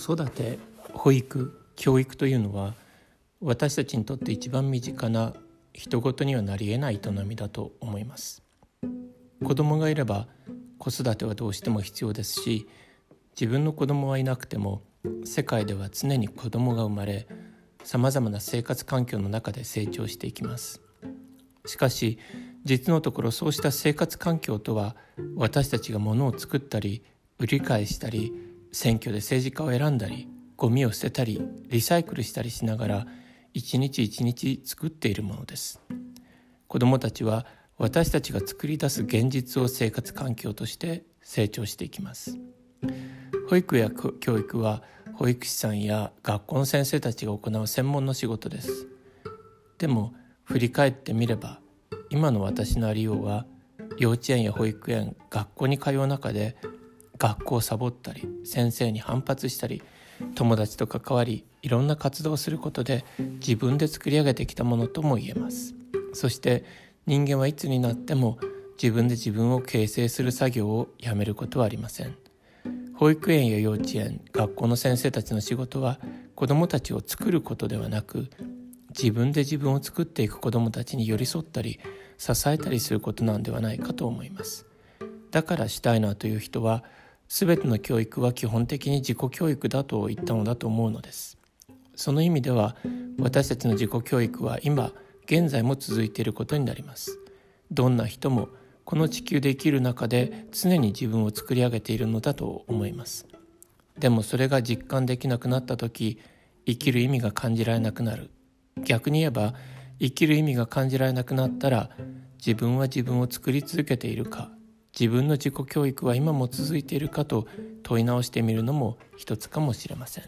子育て保育教育というのは私たちにとって一番身近な人事にはなりえない営みだと思います。子供がいれば子育てはどうしても必要ですし自分の子供はいなくても世界では常に子供が生まれさまざまな生活環境の中で成長していきます。しかし実のところそうした生活環境とは私たちが物を作ったり売り買いしたり選挙で政治家を選んだりゴミを捨てたりリサイクルしたりしながら一日一日作っているものです。子どもたちは私たちが作り出す現実を生活環境として成長していきます。保育や教育は保育士さんや学校の先生たちが行う専門の仕事です。でも振り返ってみれば今の私のありようは幼稚園や保育園学校に通う中で学校をサボったり先生に反発したり友達と関わりいろんな活動をすることで自分で作り上げてきたものとも言えます。そして人間はいつになっても自分で自分を形成する作業をやめることはありません。保育園や幼稚園学校の先生たちの仕事は子どもたちを作ることではなく自分で自分を作っていく子どもたちに寄り添ったり支えたりすることなんではないかと思います。だからシュタイナーという人は全ての教育は基本的に自己教育だと言ったのだと思うのです。その意味では私たちの自己教育は今現在も続いていることになります。どんな人もこの地球で生きる中で常に自分を作り上げているのだと思います。でもそれが実感できなくなった時生きる意味が感じられなくなる。逆に言えば生きる意味が感じられなくなったら自分は自分を作り続けているか自分の自己教育は今も続いているかと問い直してみるのも一つかもしれません。